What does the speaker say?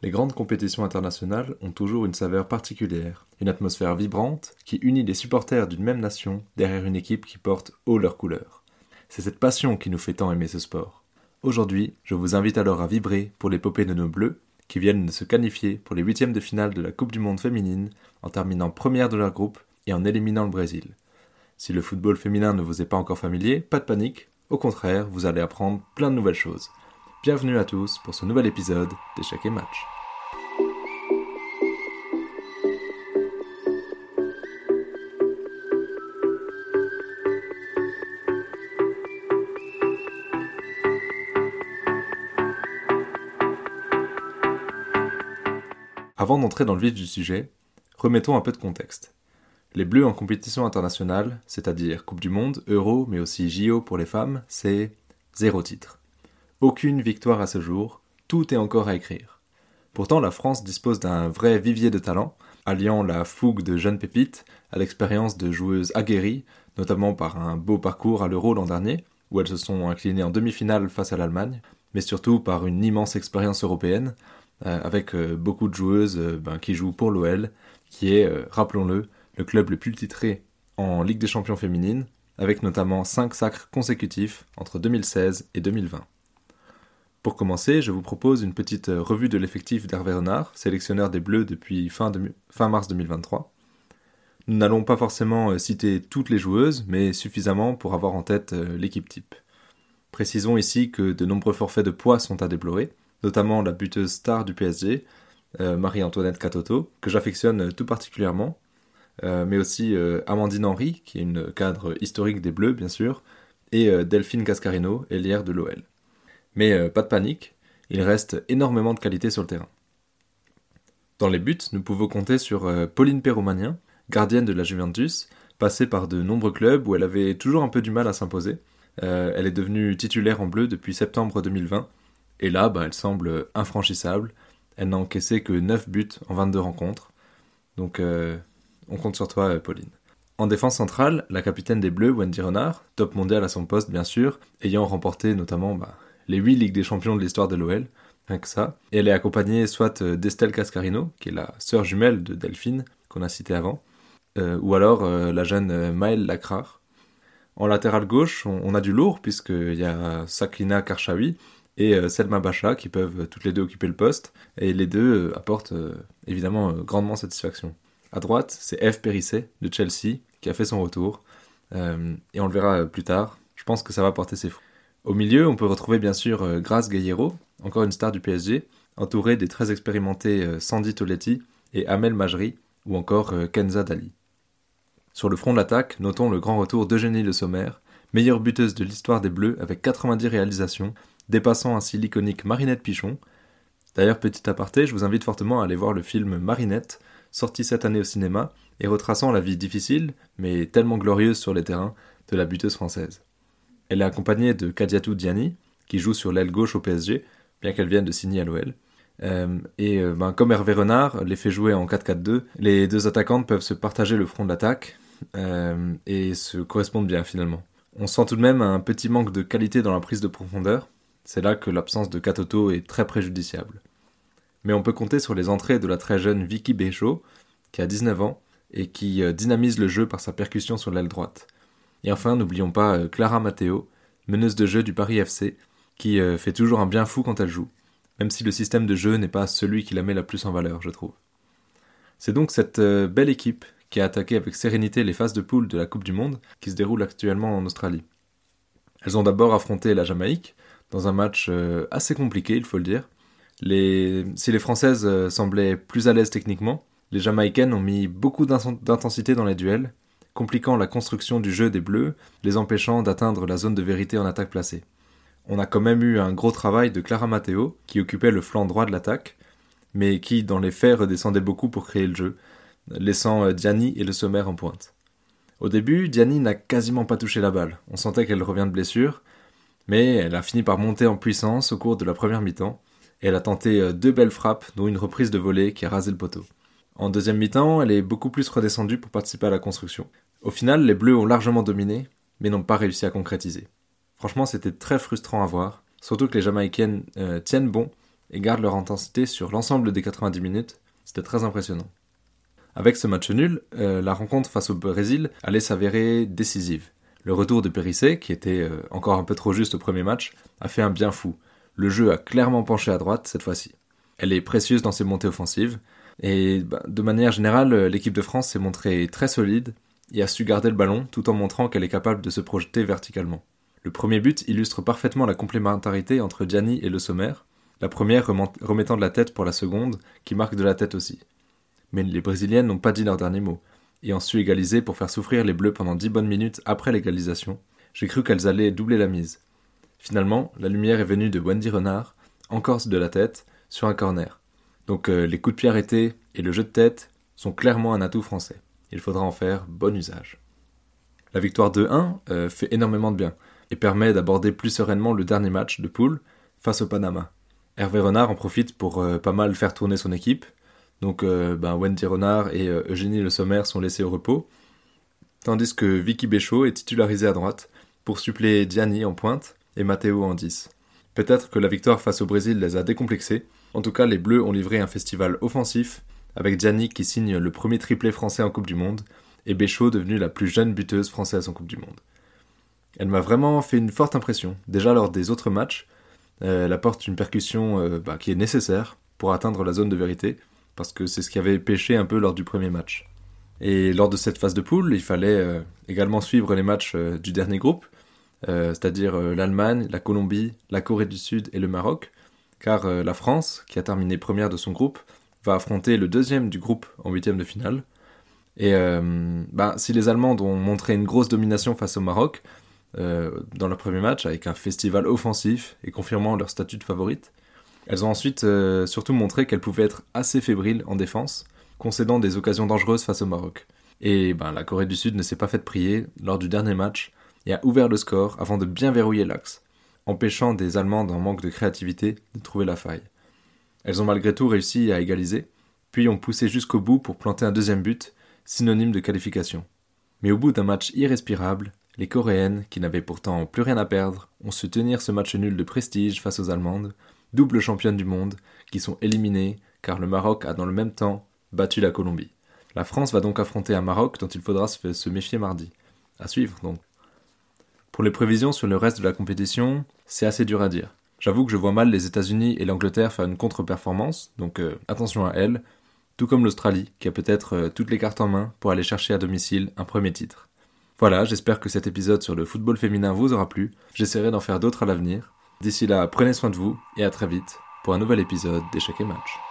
Les grandes compétitions internationales ont toujours une saveur particulière, une atmosphère vibrante qui unit les supporters d'une même nation derrière une équipe qui porte haut leurs couleurs. C'est cette passion qui nous fait tant aimer ce sport. Aujourd'hui, je vous invite alors à vibrer pour l'épopée de nos Bleus qui viennent de se qualifier pour les huitièmes de finale de la Coupe du Monde féminine en terminant première de leur groupe et en éliminant le Brésil. Si le football féminin ne vous est pas encore familier, pas de panique, au contraire, vous allez apprendre plein de nouvelles choses. Bienvenue à tous pour ce nouvel épisode d'Échec et Match. Avant d'entrer dans le vif du sujet, remettons un peu de contexte. Les Bleus en compétition internationale, c'est-à-dire Coupe du Monde, Euro, mais aussi JO pour les femmes, c'est zéro titre. Aucune victoire à ce jour, tout est encore à écrire. Pourtant, la France dispose d'un vrai vivier de talent, alliant la fougue de jeunes pépites à l'expérience de joueuses aguerries, notamment par un beau parcours à l'Euro l'an dernier, où elles se sont inclinées en demi-finale face à l'Allemagne, mais surtout par une immense expérience européenne, euh, avec euh, beaucoup de joueuses euh, ben, qui jouent pour l'OL, qui est, rappelons-le, le club le plus titré en Ligue des Champions féminine, avec notamment 5 sacres consécutifs entre 2016 et 2020. Pour commencer, je vous propose une petite revue de l'effectif d'Hervé Renard, sélectionneur des Bleus depuis fin, mars 2023. Nous n'allons pas forcément citer toutes les joueuses, mais suffisamment pour avoir en tête l'équipe type. Précisons ici que de nombreux forfaits de poids sont à déplorer, notamment la buteuse star du PSG, euh, Marie-Antoinette Catoto, que j'affectionne tout particulièrement, euh, mais aussi euh, Amandine Henry, qui est une cadre historique des Bleus, bien sûr, et Delphine Cascarino, ailière de l'OL. Mais pas de panique, il reste énormément de qualité sur le terrain. Dans les buts, nous pouvons compter sur Pauline Perromanien, gardienne de la Juventus, passée par de nombreux clubs où elle avait toujours un peu du mal à s'imposer. elle est devenue titulaire en bleu depuis septembre 2020 et là, bah, elle semble infranchissable. Elle n'a encaissé que 9 buts en 22 rencontres. Donc euh, on compte sur toi, euh, Pauline. En défense centrale, la capitaine des Bleus, Wendy Renard, top mondial à son poste bien sûr, ayant remporté notamment bah, les 8 Ligues des Champions de l'histoire de l'OL, rien que ça. Et elle est accompagnée soit euh, d'Estelle Cascarino, qui est la sœur jumelle de Delphine, qu'on a cité avant, ou alors la jeune Maëlle Lacrar. En latéral gauche, on, a du lourd, puisqu'il y a Saklina Karchawi, et euh, Selma Bacha qui peuvent toutes les deux occuper le poste. Et les deux euh, apportent euh, évidemment grandement satisfaction. À droite, c'est F. Périssé de Chelsea qui a fait son retour. et on le verra plus tard. Je pense que ça va porter ses fruits. Au milieu, on peut retrouver bien sûr Grace Gayero, encore une star du PSG, entourée des très expérimentés Sandy Toletti et Amel Majri, ou encore Kenza Dali. Sur le front de l'attaque, notons le grand retour d'Eugénie Le Sommer, meilleure buteuse de l'histoire des Bleus avec 90 réalisations, dépassant ainsi l'iconique Marinette Pichon. D'ailleurs, petit aparté, je vous invite fortement à aller voir le film Marinette, sorti cette année au cinéma, et retraçant la vie difficile, mais tellement glorieuse sur les terrains, de la buteuse française. Elle est accompagnée de Kadiatou Diani, qui joue sur l'aile gauche au PSG, bien qu'elle vienne de signer à l'OL. Euh, et euh, ben, comme Hervé Renard les fait jouer en 4-4-2, les deux attaquantes peuvent se partager le front de l'attaque euh, et se correspondent bien finalement. On sent tout de même un petit manque de qualité dans la prise de profondeur, c'est là que l'absence de Katoto est très préjudiciable. Mais on peut compter sur les entrées de la très jeune Vicky Béchaud, qui a 19 ans, et qui dynamise le jeu par sa percussion sur l'aile droite. Et enfin, n'oublions pas euh, Clara Matteo, meneuse de jeu du Paris FC, qui euh, fait toujours un bien fou quand elle joue, même si le système de jeu n'est pas celui qui la met la plus en valeur, je trouve. C'est donc cette belle équipe qui a attaqué avec sérénité les phases de poule de la Coupe du Monde qui se déroule actuellement en Australie. Elles ont d'abord affronté la Jamaïque, dans un match euh, assez compliqué, il faut le dire. Si les Françaises euh, semblaient plus à l'aise techniquement, les Jamaïcaines ont mis beaucoup d'intensité dans les duels, compliquant la construction du jeu des Bleus, les empêchant d'atteindre la zone de vérité en attaque placée. On a quand même eu un gros travail de Clara Matteo, qui occupait le flanc droit de l'attaque, mais qui, dans les faits, redescendait beaucoup pour créer le jeu, laissant euh, Diani et le sommaire en pointe. Au début, Diani n'a quasiment pas touché la balle. On sentait qu'elle revient de blessure, mais elle a fini par monter en puissance au cours de la première mi-temps, et elle a tenté euh, deux belles frappes, dont une reprise de volée qui a rasé le poteau. En deuxième mi-temps, elle est beaucoup plus redescendue pour participer à la construction. Au final, les Bleus ont largement dominé, mais n'ont pas réussi à concrétiser. Franchement, c'était très frustrant à voir, surtout que les Jamaïcaines euh, tiennent bon, et gardent leur intensité sur l'ensemble des 90 minutes. C'était très impressionnant. Avec ce match nul, euh, la rencontre face au Brésil allait s'avérer décisive. Le retour de Périssé, qui était euh, encore un peu trop juste au premier match, a fait un bien fou. Le jeu a clairement penché à droite cette fois-ci. Elle est précieuse dans ses montées offensives, et bah, de manière générale, l'équipe de France s'est montrée très solide et a su garder le ballon tout en montrant qu'elle est capable de se projeter verticalement. Le premier but illustre parfaitement la complémentarité entre Gianni et Le Sommer, la première remettant de la tête pour la seconde, qui marque de la tête aussi. Mais les Brésiliennes n'ont pas dit leur dernier mot, et ont su égaliser pour faire souffrir les Bleus pendant dix bonnes minutes après l'égalisation. J'ai cru qu'elles allaient doubler la mise. Finalement, la lumière est venue de Wendy Renard, en corse de la tête, sur un corner. Donc euh, les coups de pied arrêtés et le jeu de tête sont clairement un atout français. Il faudra en faire bon usage. La victoire 2-1 euh, fait énormément de bien et permet d'aborder plus sereinement le dernier match de poule face au Panama. Hervé Renard en profite pour euh, pas mal faire tourner son équipe. Donc ben, Wendy Renard et Eugénie Le Sommer sont laissés au repos, tandis que Vicky Béchaud est titularisée à droite pour suppléer Diani en pointe et Matteo en 10. Peut-être que la victoire face au Brésil les a décomplexés. En tout cas, les Bleus ont livré un festival offensif, avec Gianni qui signe le premier triplé français en Coupe du Monde, et Béchaud devenue la plus jeune buteuse française en Coupe du Monde. Elle m'a vraiment fait une forte impression. Déjà lors des autres matchs, euh, elle apporte une percussion euh, bah, qui est nécessaire pour atteindre la zone de vérité, parce que c'est ce qui avait pêché un peu lors du premier match. Et lors de cette phase de poule, il fallait euh, également suivre les matchs du dernier groupe, c'est-à-dire l'Allemagne, la Colombie, la Corée du Sud et le Maroc, car la France, qui a terminé première de son groupe, va affronter le deuxième du groupe en huitième de finale. Et bah, si les Allemands ont montré une grosse domination face au Maroc dans leur premier match, avec un festival offensif et confirmant leur statut de favorite, elles ont ensuite surtout montré qu'elles pouvaient être assez fébriles en défense, concédant des occasions dangereuses face au Maroc. Et ben, la Corée du Sud ne s'est pas faite prier lors du dernier match, et a ouvert le score avant de bien verrouiller l'axe, empêchant des Allemandes en manque de créativité de trouver la faille. Elles ont malgré tout réussi à égaliser, puis ont poussé jusqu'au bout pour planter un deuxième but, synonyme de qualification. Mais au bout d'un match irrespirable, les Coréennes, qui n'avaient pourtant plus rien à perdre, ont su tenir ce match nul de prestige face aux Allemandes, double championnes du monde, qui sont éliminées car le Maroc a dans le même temps battu la Colombie. La France va donc affronter un Maroc dont il faudra se méfier mardi. À suivre donc. Pour les prévisions sur le reste de la compétition, c'est assez dur à dire. J'avoue que je vois mal les États-Unis et l'Angleterre faire une contre-performance, donc euh, attention à elles, tout comme l'Australie, qui a peut-être euh, toutes les cartes en main pour aller chercher à domicile un premier titre. Voilà, j'espère que cet épisode sur le football féminin vous aura plu, j'essaierai d'en faire d'autres à l'avenir. D'ici là, prenez soin de vous et à très vite pour un nouvel épisode d'Échecs et Match.